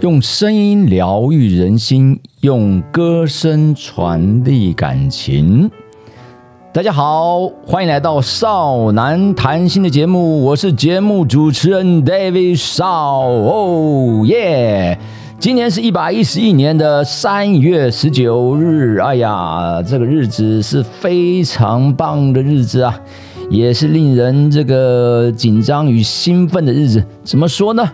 用声音疗愈人心，用歌声传递感情。大家好，欢迎来到少男谈心的节目，我是节目主持人 David 少。哦耶！今年是一百一十一年的三月十九日，哎呀，这个日子是非常棒的日子啊，也是令人这个紧张与兴奋的日子。怎么说呢？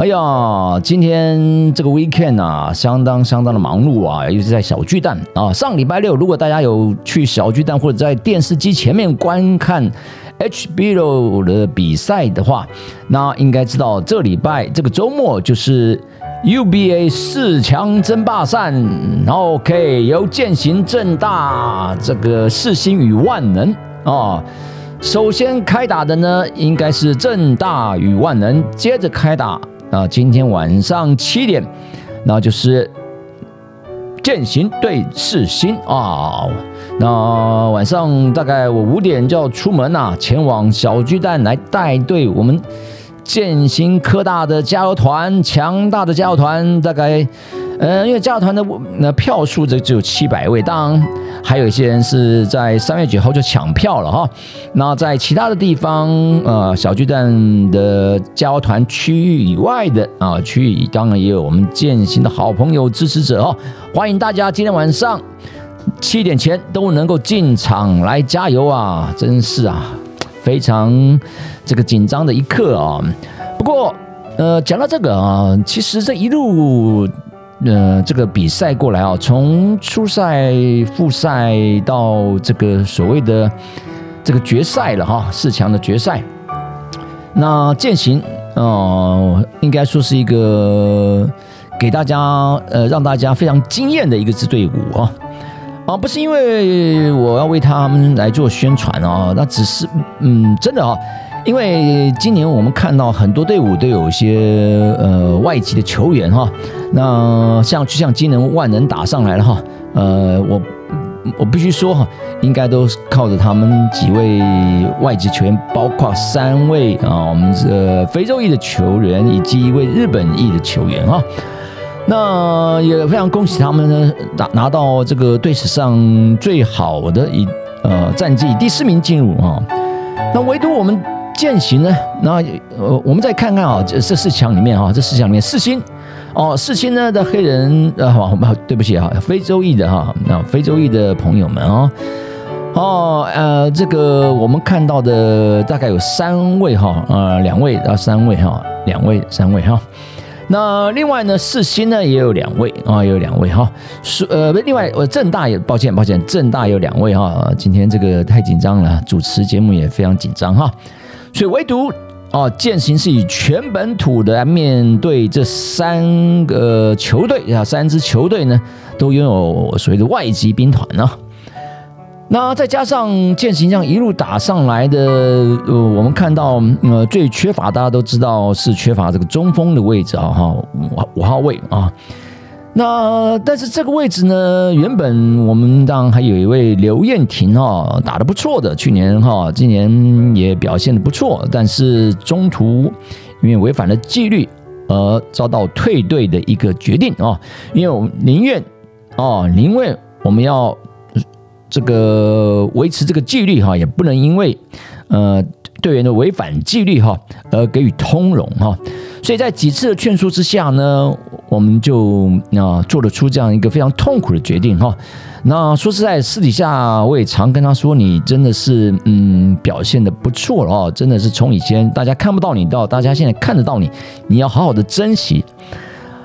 哎呀，今天这个 weekend 啊，相当相当的忙碌啊，尤其是在小巨蛋啊。上礼拜六，如果大家有去小巨蛋或者在电视机前面观看 HBO 的比赛的话，那应该知道这礼拜这个周末就是 UBA 四强争霸赛。OK，由践行正大这个四星与万能啊。首先开打的呢，应该是正大与万能，接着开打。那，今天晚上七点，那就是践行对视星啊。那晚上大概我五点就要出门呐，前往小巨蛋来带队我们践行科大的加油团，强大的加油团，大概。嗯，因为加油团的那票数这只有七百位，当然还有一些人是在三月九号就抢票了哈。那在其他的地方，呃，小巨蛋的加油团区域以外的啊区域，当然也有我们建行的好朋友支持者哈。欢迎大家今天晚上七点前都能够进场来加油啊！真是啊，非常这个紧张的一刻啊。不过，呃，讲到这个啊，其实这一路。呃，这个比赛过来啊，从初赛、复赛到这个所谓的这个决赛了哈，四强的决赛。那践行哦，应该说是一个给大家呃，让大家非常惊艳的一个支队伍啊啊，不是因为我要为他们来做宣传啊，那只是嗯，真的啊。因为今年我们看到很多队伍都有一些呃外籍的球员哈，那像就像今年万能打上来了哈，呃我我必须说哈，应该都是靠着他们几位外籍球员，包括三位啊我们这非洲裔的球员以及一位日本裔的球员啊，那也非常恭喜他们呢拿拿到这个队史上最好的一呃战绩第四名进入啊，那唯独我们。践行呢？那呃，我们再看看啊，这这四强里面啊，这四强里面四星哦，四星呢的黑人呃，好，对不起啊，非洲裔的哈，那非洲裔的朋友们啊，哦呃，这个我们看到的大概有三位哈，呃，两位到三位哈，两位三位哈。那另外呢，四星呢也有两位啊，有两位哈，是呃，另外我正大也抱歉抱歉，正大有两位哈，今天这个太紧张了，主持节目也非常紧张哈。所以唯独哦，践行是以全本土的来面对这三个球队啊，三支球队呢都拥有所谓的外籍兵团呢。那再加上践行这样一路打上来的，呃，我们看到呃最缺乏大家都知道是缺乏这个中锋的位置啊，哈，五五号位啊。那但是这个位置呢，原本我们当然还有一位刘燕婷哈，打得不错的，去年哈，今年也表现的不错，但是中途因为违反了纪律而遭到退队的一个决定啊，因为我们宁愿哦，宁愿我们要这个维持这个纪律哈，也不能因为呃队员的违反纪律哈而给予通融哈。所以在几次的劝说之下呢，我们就啊做得出这样一个非常痛苦的决定哈。那说实在，私底下我也常跟他说，你真的是嗯表现的不错了哦，真的是从以前大家看不到你到大家现在看得到你，你要好好的珍惜。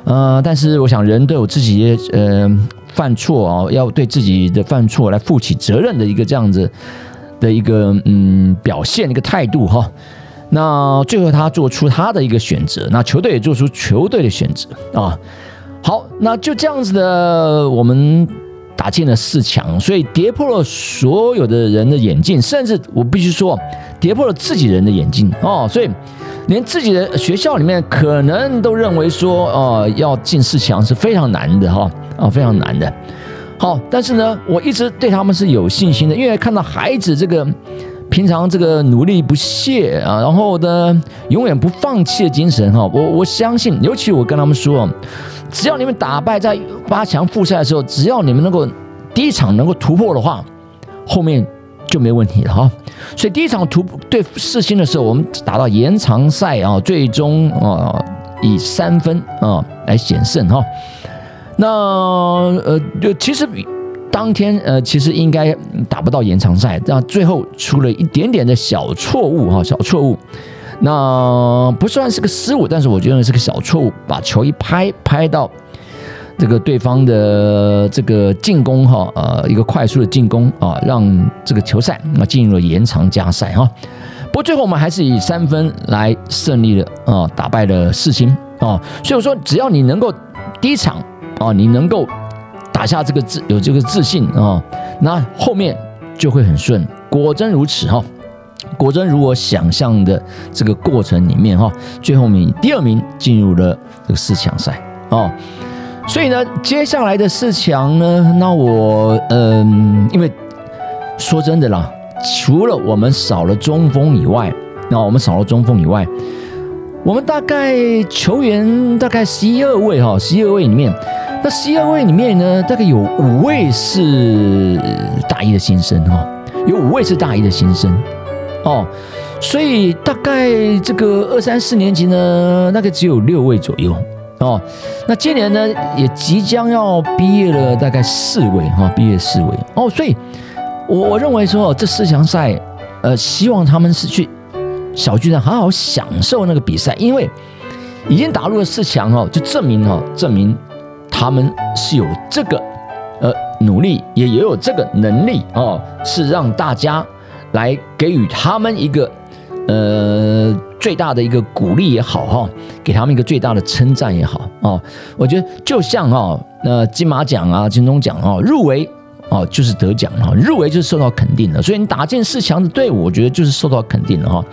呃，但是我想人都有自己呃犯错啊，要对自己的犯错来负起责任的一个这样子的一个嗯表现一个态度哈。那最后他做出他的一个选择，那球队也做出球队的选择啊。好，那就这样子的，我们打进了四强，所以跌破了所有的人的眼镜，甚至我必须说，跌破了自己人的眼镜哦。所以连自己的学校里面可能都认为说，哦，要进四强是非常难的哈，啊，非常难的。好，但是呢，我一直对他们是有信心的，因为看到孩子这个平常这个努力不懈啊，然后呢，永远不放弃的精神哈，我我相信，尤其我跟他们说，只要你们打败在八强复赛的时候，只要你们能够第一场能够突破的话，后面就没问题了哈。所以第一场突对世新的时候，我们打到延长赛啊，最终啊以三分啊来险胜哈。那呃，就其实当天呃，其实应该打不到延长赛，但最后出了一点点的小错误哈，小错误。那不算是个失误，但是我觉得是个小错误，把球一拍拍到这个对方的这个进攻哈，呃，一个快速的进攻啊，让这个球赛那进入了延长加赛哈。不过最后我们还是以三分来胜利了啊，打败了四星啊。所以我说，只要你能够第一场。啊，你能够打下这个自有这个自信啊，那后面就会很顺。果真如此哈，果真如我想象的这个过程里面哈，最后面第二名进入了这个四强赛哦。所以呢，接下来的四强呢，那我嗯，因为说真的啦，除了我们少了中锋以外，那我们少了中锋以外，我们大概球员大概十一二位哈，十一二位里面。那十二位里面呢，大概有五位是大一的新生哈，有五位是大一的新生哦，所以大概这个二三四年级呢，大概只有六位左右哦。那今年呢，也即将要毕业了，大概四位哈，毕业四位哦。所以，我我认为说这四强赛，呃，希望他们是去小巨蛋好好享受那个比赛，因为已经打入了四强哦，就证明哦，证明。他们是有这个呃努力，也也有这个能力哦，是让大家来给予他们一个呃最大的一个鼓励也好哈，给他们一个最大的称赞也好哦。我觉得就像哦那金马奖啊、金钟奖啊，入围哦就是得奖了，入围就是受到肯定的。所以你打进四强的队伍，我觉得就是受到肯定的哈。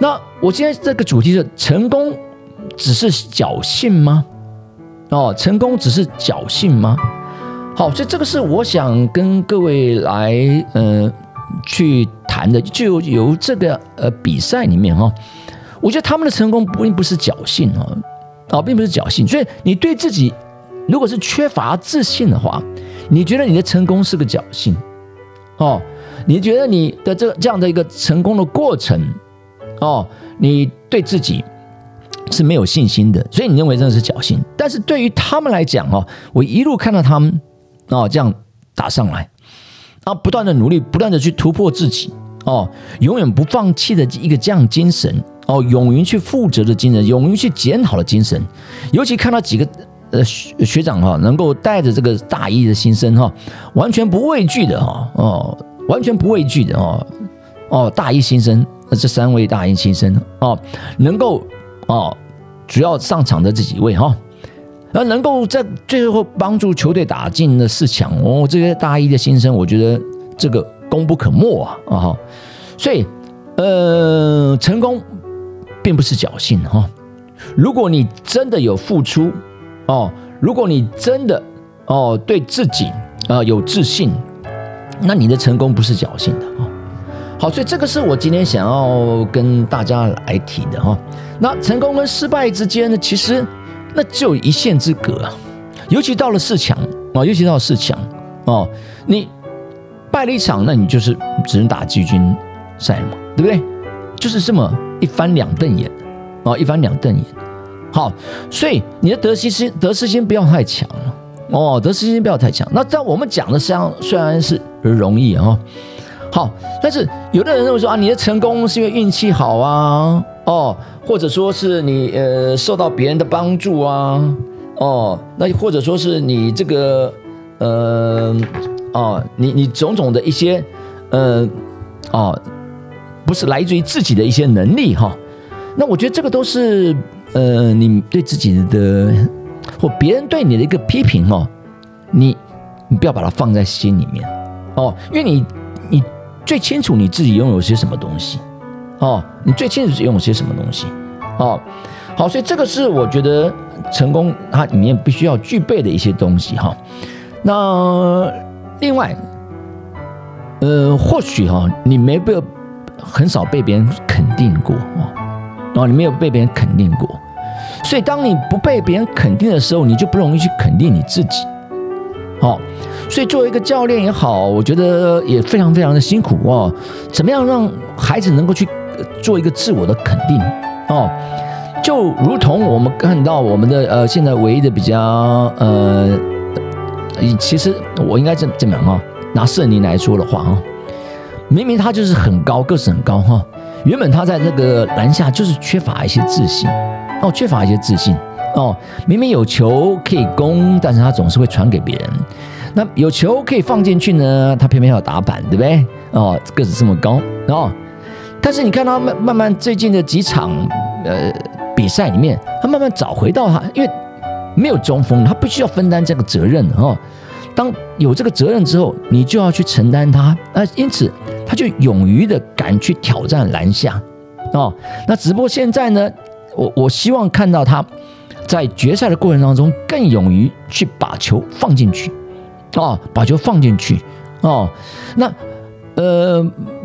那我今天这个主题是成功只是侥幸吗？哦，成功只是侥幸吗？好，所以这个是我想跟各位来呃去谈的，就由这个呃比赛里面哈，我觉得他们的成功并不是侥幸啊，啊，并不是侥幸。所以你对自己如果是缺乏自信的话，你觉得你的成功是个侥幸哦？你觉得你的这这样的一个成功的过程哦，你对自己。是没有信心的，所以你认为这是侥幸。但是对于他们来讲哦，我一路看到他们哦这样打上来，啊，不断的努力，不断的去突破自己哦，永远不放弃的一个这样精神哦，勇于去负责的精神，勇于去检讨的精神。尤其看到几个呃学学长哈，能够带着这个大一的新生哈，完全不畏惧的哈哦，完全不畏惧的哦哦，大一新生这三位大一新生哦，能够。哦，主要上场的这几位哈，那能够在最后帮助球队打进了四强哦，这些大一的新生，我觉得这个功不可没啊啊哈，所以呃，成功并不是侥幸哈，如果你真的有付出哦，如果你真的哦对自己啊有自信，那你的成功不是侥幸的啊。好，所以这个是我今天想要跟大家来提的哈。那成功跟失败之间呢，其实那只有一线之隔啊。尤其到了四强啊，尤其到了四强哦，你败了一场，那你就是只能打季军赛嘛，对不对？就是这么一翻两瞪眼啊，一翻两瞪眼。好，所以你的得失心得失心不要太强了哦，得失心不要太强。那在我们讲的实际上虽然是容易啊。好，但是有的人认为说啊，你的成功是因为运气好啊，哦，或者说是你呃受到别人的帮助啊，哦，那或者说是你这个呃哦，你你种种的一些呃哦，不是来自于自己的一些能力哈，那我觉得这个都是呃你对自己的或别人对你的一个批评哦，你你不要把它放在心里面哦，因为你。最清楚你自己拥有些什么东西，哦，你最清楚拥有些什么东西。哦，好，所以这个是我觉得成功它里面必须要具备的一些东西哈。那另外，呃，或许哈，你没被很少被别人肯定过哦，哦，你没有被别人肯定过，所以当你不被别人肯定的时候，你就不容易去肯定你自己，好，所以作为一个教练也好，我觉得也非常非常的辛苦哦。怎么样让孩子能够去做一个自我的肯定哦？就如同我们看到我们的呃，现在唯一的比较呃，其实我应该这这么讲啊。拿圣灵来说的话啊，明明他就是很高，个子很高哈。原本他在那个篮下就是缺乏一些自信哦，缺乏一些自信哦。明明有球可以攻，但是他总是会传给别人。那有球可以放进去呢，他偏偏要打板，对不对？哦，个子这么高哦。但是你看他慢慢慢最近的几场呃比赛里面，他慢慢找回到他，因为没有中锋，他必须要分担这个责任哦。当有这个责任之后，你就要去承担他。那因此，他就勇于的敢去挑战篮下，哦。那只不过现在呢，我我希望看到他在决赛的过程当中更勇于去把球放进去，哦，把球放进去，哦。那呃，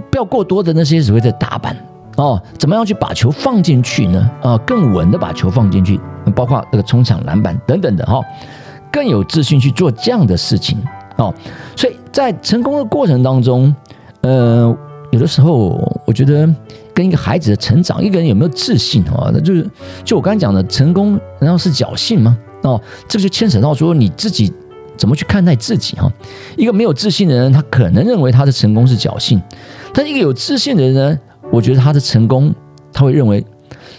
不要过多的那些所谓的打板，哦，怎么样去把球放进去呢？啊，更稳的把球放进去，包括那个冲抢篮板等等的哈。更有自信去做这样的事情哦，所以在成功的过程当中，呃，有的时候我觉得跟一个孩子的成长，一个人有没有自信啊，那就是就我刚才讲的，成功难道是侥幸吗？哦，这个就牵扯到说你自己怎么去看待自己哈。一个没有自信的人，他可能认为他的成功是侥幸；但一个有自信的人呢，我觉得他的成功他会认为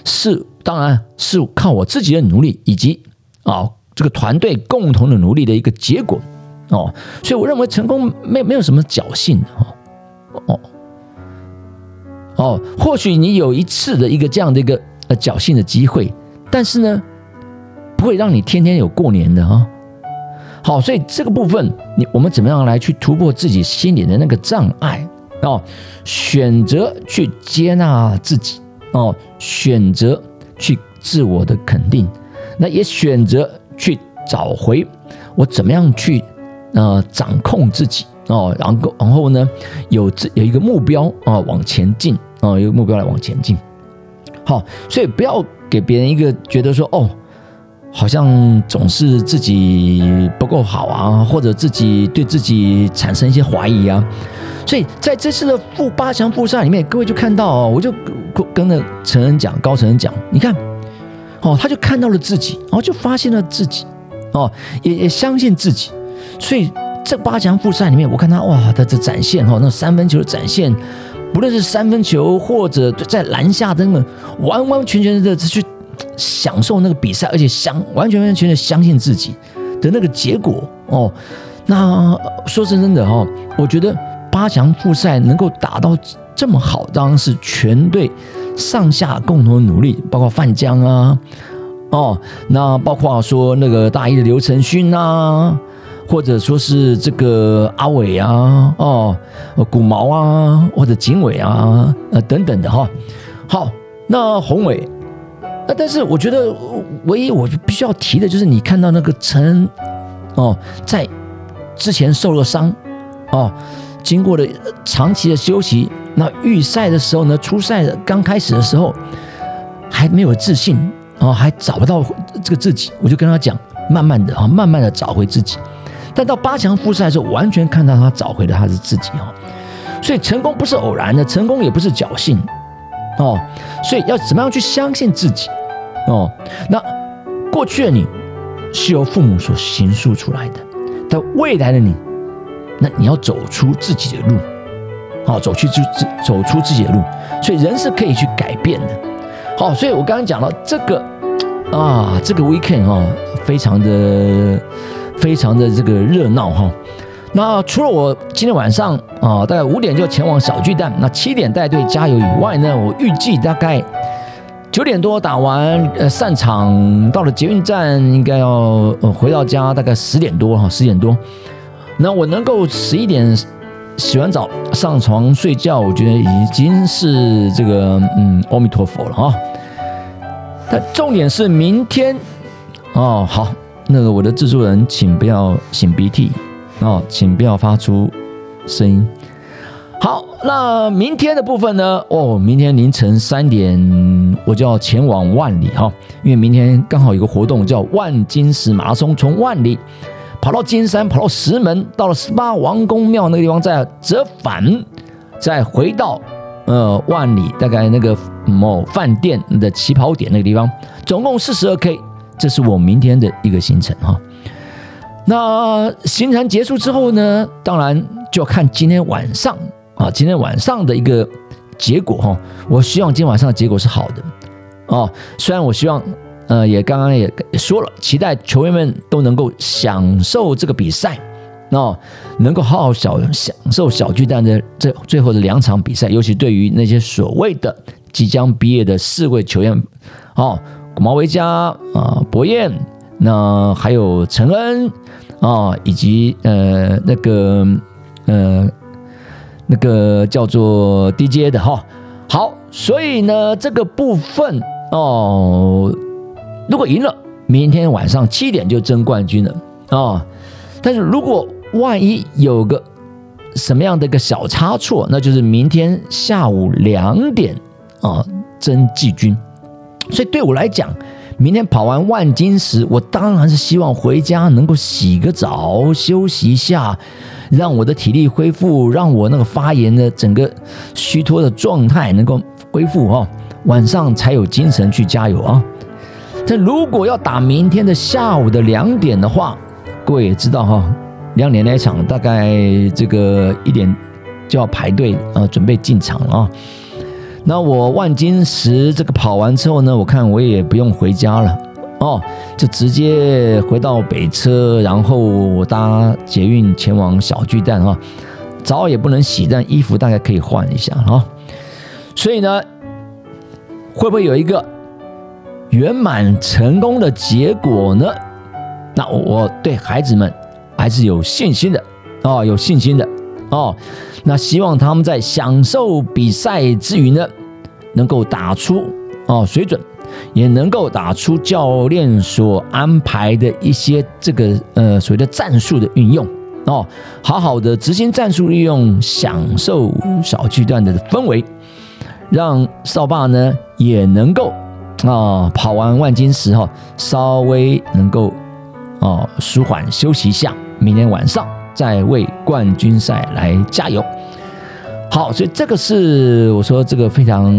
是，当然是靠我自己的努力以及啊。这个团队共同的努力的一个结果，哦，所以我认为成功没没有什么侥幸的哈，哦，哦，或许你有一次的一个这样的一个呃侥幸的机会，但是呢，不会让你天天有过年的哈。好，所以这个部分，你我们怎么样来去突破自己心里的那个障碍哦？选择去接纳自己哦，选择去自我的肯定，那也选择。去找回我怎么样去呃掌控自己哦，然后然后呢有这有一个目标啊往前进啊，有个目标来往前进。好，所以不要给别人一个觉得说哦，好像总是自己不够好啊，或者自己对自己产生一些怀疑啊。所以在这次的负八强复赛里面，各位就看到哦，我就跟着陈恩讲，高陈恩讲，你看。哦，他就看到了自己，然后就发现了自己，哦，也也相信自己，所以这八强复赛里面，我看他哇，他这展现哈，那三分球的展现，不论是三分球或者在篮下的那个完完全全的去享受那个比赛，而且相完全完全的相信自己的那个结果哦。那说真真的哈，我觉得八强复赛能够打到这么好，当然是全队。上下共同努力，包括范江啊，哦，那包括说那个大一的刘承勋啊，或者说是这个阿伟啊，哦，古毛啊，或者景伟啊，呃等等的哈。好，那宏伟，那但是我觉得唯一我就必须要提的就是你看到那个陈，哦，在之前受了伤，哦，经过了长期的休息。那预赛的时候呢，初赛刚开始的时候还没有自信哦，还找不到这个自己。我就跟他讲，慢慢的啊，慢慢的找回自己。但到八强复赛的时候，完全看到他找回了他的自己哦。所以成功不是偶然的，成功也不是侥幸哦。所以要怎么样去相信自己哦？那过去的你是由父母所形塑出来的，但未来的你，那你要走出自己的路。好，走去就自走出自己的路，所以人是可以去改变的。好，所以我刚刚讲了这个啊，这个 weekend 哈，非常的非常的这个热闹哈。那除了我今天晚上啊，大概五点就前往小巨蛋，那七点带队加油以外呢，我预计大概九点多打完呃散场，到了捷运站应该要呃回到家，大概十点多哈，十点多。那我能够十一点。洗完澡上床睡觉，我觉得已经是这个嗯，阿弥陀佛了哈。但重点是明天哦，好，那个我的制作人，请不要擤鼻涕哦，请不要发出声音。好，那明天的部分呢？哦，明天凌晨三点我就要前往万里哈，因为明天刚好有个活动叫万金石马拉松，从万里跑到金山，跑到石门，到了十八王公庙那个地方，再折返，再回到呃万里，大概那个某饭店的起跑点那个地方，总共四十二 K，这是我明天的一个行程哈。那行程结束之后呢，当然就要看今天晚上。啊，今天晚上的一个结果哈，我希望今天晚上的结果是好的哦。虽然我希望，呃，也刚刚也说了，期待球员们都能够享受这个比赛哦，能够好好小享受小巨蛋的这最后的两场比赛。尤其对于那些所谓的即将毕业的四位球员哦，古毛维加啊，博彦，那还有陈恩啊，以及呃那个呃。那个叫做 DJ 的哈，好，所以呢，这个部分哦，如果赢了，明天晚上七点就争冠军了啊。但是如果万一有个什么样的一个小差错，那就是明天下午两点啊争季军。所以对我来讲，明天跑完万金石，我当然是希望回家能够洗个澡，休息一下。让我的体力恢复，让我那个发炎的整个虚脱的状态能够恢复哦，晚上才有精神去加油啊！但如果要打明天的下午的两点的话，各位也知道哈，两点那场大概这个一点就要排队啊，准备进场了啊。那我万金石这个跑完之后呢，我看我也不用回家了。哦，就直接回到北车，然后搭捷运前往小巨蛋哈。澡也不能洗，但衣服大概可以换一下哈。所以呢，会不会有一个圆满成功的结果呢？那我对孩子们还是有信心的哦，有信心的哦。那希望他们在享受比赛之余呢，能够打出哦水准。也能够打出教练所安排的一些这个呃所谓的战术的运用哦，好好的执行战术利用，享受小巨蛋的氛围，让少霸呢也能够啊跑完万金石哈，稍微能够哦舒缓休息一下，明天晚上再为冠军赛来加油。好，所以这个是我说这个非常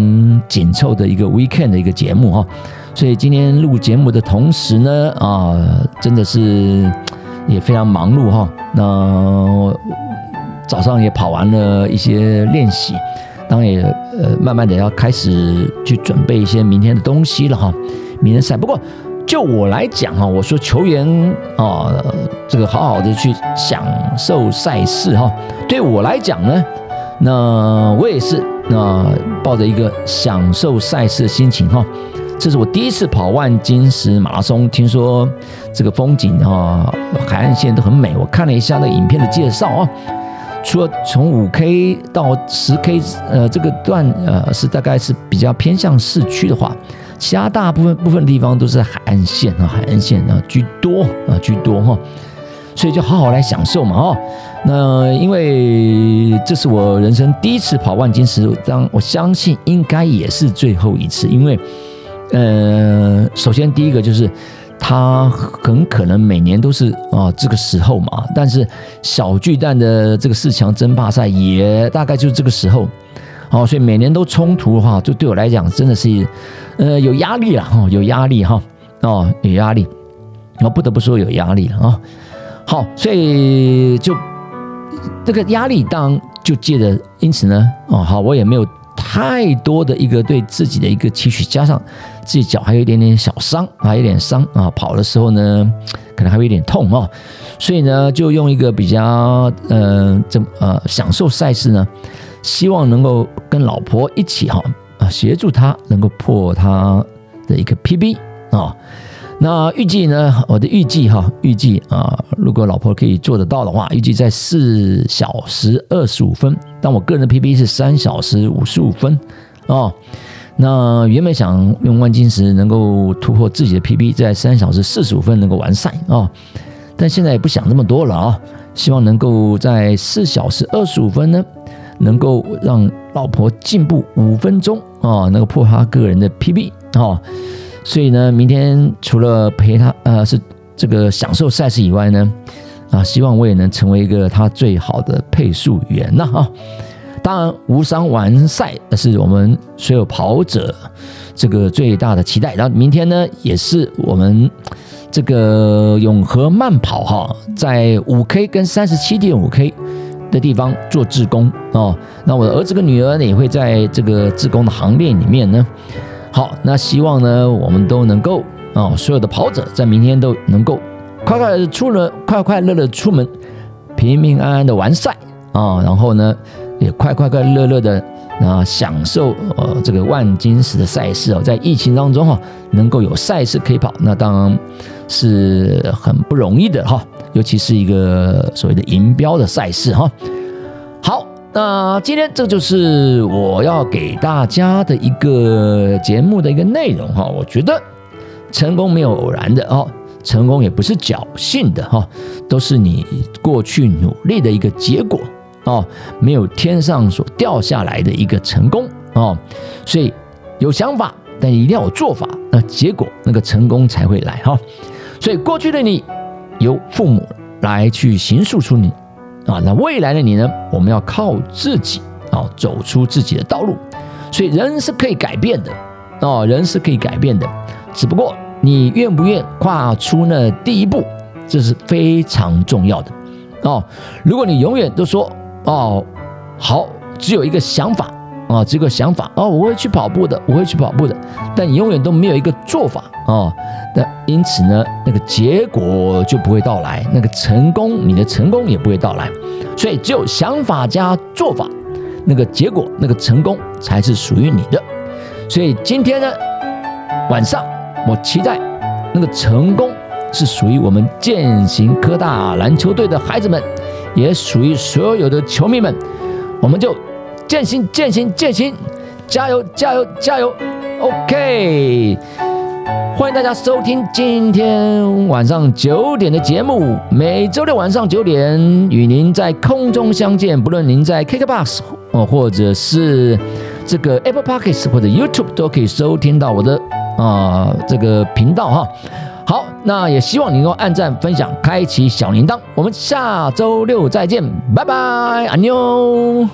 紧凑的一个 weekend 的一个节目哈，所以今天录节目的同时呢，啊，真的是也非常忙碌哈。那早上也跑完了一些练习，当然也呃慢慢的要开始去准备一些明天的东西了哈。明天赛，不过就我来讲哈，我说球员啊，这个好好的去享受赛事哈，对我来讲呢。那我也是，那抱着一个享受赛事的心情哈，这是我第一次跑万金石马拉松，听说这个风景啊，海岸线都很美。我看了一下那影片的介绍啊，除了从五 K 到十 K，呃，这个段呃是大概是比较偏向市区的话，其他大部分部分地方都是海岸线啊，海岸线啊居多啊居多哈。所以就好好来享受嘛，哦，那因为这是我人生第一次跑万金石，当我相信应该也是最后一次，因为，呃，首先第一个就是他很可能每年都是啊这个时候嘛，但是小巨蛋的这个四强争霸赛也大概就是这个时候，哦，所以每年都冲突的话，就对我来讲真的是，呃，有压力了哈，有压力哈，哦，有压力，我不得不说有压力了啊。好，所以就这个压力，当就借着，因此呢，哦，好，我也没有太多的一个对自己的一个期许，加上自己脚还有一点点小伤，还有点伤啊，跑的时候呢，可能还会有点痛哦，所以呢，就用一个比较，呃，怎呃，享受赛事呢，希望能够跟老婆一起哈，啊，协助她能够破她的一个 PB 啊。那预计呢？我的预计哈，预计啊，如果老婆可以做得到的话，预计在四小时二十五分。但我个人的 PB 是三小时五十五分哦。那原本想用万金石能够突破自己的 PB，在三小时四十五分能够完赛啊，但现在也不想那么多了啊，希望能够在四小时二十五分呢，能够让老婆进步五分钟啊，能够破他个人的 PB 啊，所以呢，明天除了陪他呃是这个享受赛事以外呢，啊，希望我也能成为一个他最好的配速员呐啊。当然，无伤完赛是我们所有跑者这个最大的期待。然后明天呢，也是我们这个永和慢跑哈，在五 K 跟三十七点五 K 的地方做志工哦。那我的儿子跟女儿呢，也会在这个志工的行列里面呢。好，那希望呢，我们都能够啊，所有的跑者在明天都能够快快出了，快快乐乐出门，平平安安的完赛啊。然后呢？也快快快乐乐的啊，享受呃这个万金石的赛事哦，在疫情当中哈，能够有赛事可以跑，那当然是很不容易的哈，尤其是一个所谓的银标的赛事哈。那今天这就是我要给大家的一个节目的一个内容哈。我觉得成功没有偶然的哦，成功也不是侥幸的哈，都是你过去努力的一个结果。哦，没有天上所掉下来的一个成功哦，所以有想法，但一定要有做法，那结果那个成功才会来哈。所以过去的你由父母来去形塑出你啊，那未来的你呢，我们要靠自己啊，走出自己的道路。所以人是可以改变的啊，人是可以改变的，只不过你愿不愿跨出那第一步，这是非常重要的哦。如果你永远都说。哦，好，只有一个想法啊，这个想法哦，我会去跑步的，我会去跑步的，但永远都没有一个做法啊，那因此呢，那个结果就不会到来，那个成功，你的成功也不会到来，所以只有想法加做法，那个结果，那个成功才是属于你的。所以今天呢，晚上我期待那个成功是属于我们践行科大篮球队的孩子们。也属于所有的球迷们，我们就践行、践行、践行，加油、加油、加油！OK，欢迎大家收听今天晚上九点的节目，每周六晚上九点与您在空中相见。不论您在 KKBOX 哦，或者是这个 Apple Podcast 或者 YouTube 都可以收听到我的啊这个频道哈。好，那也希望你能够按赞、分享、开启小铃铛。我们下周六再见，拜拜，安妞。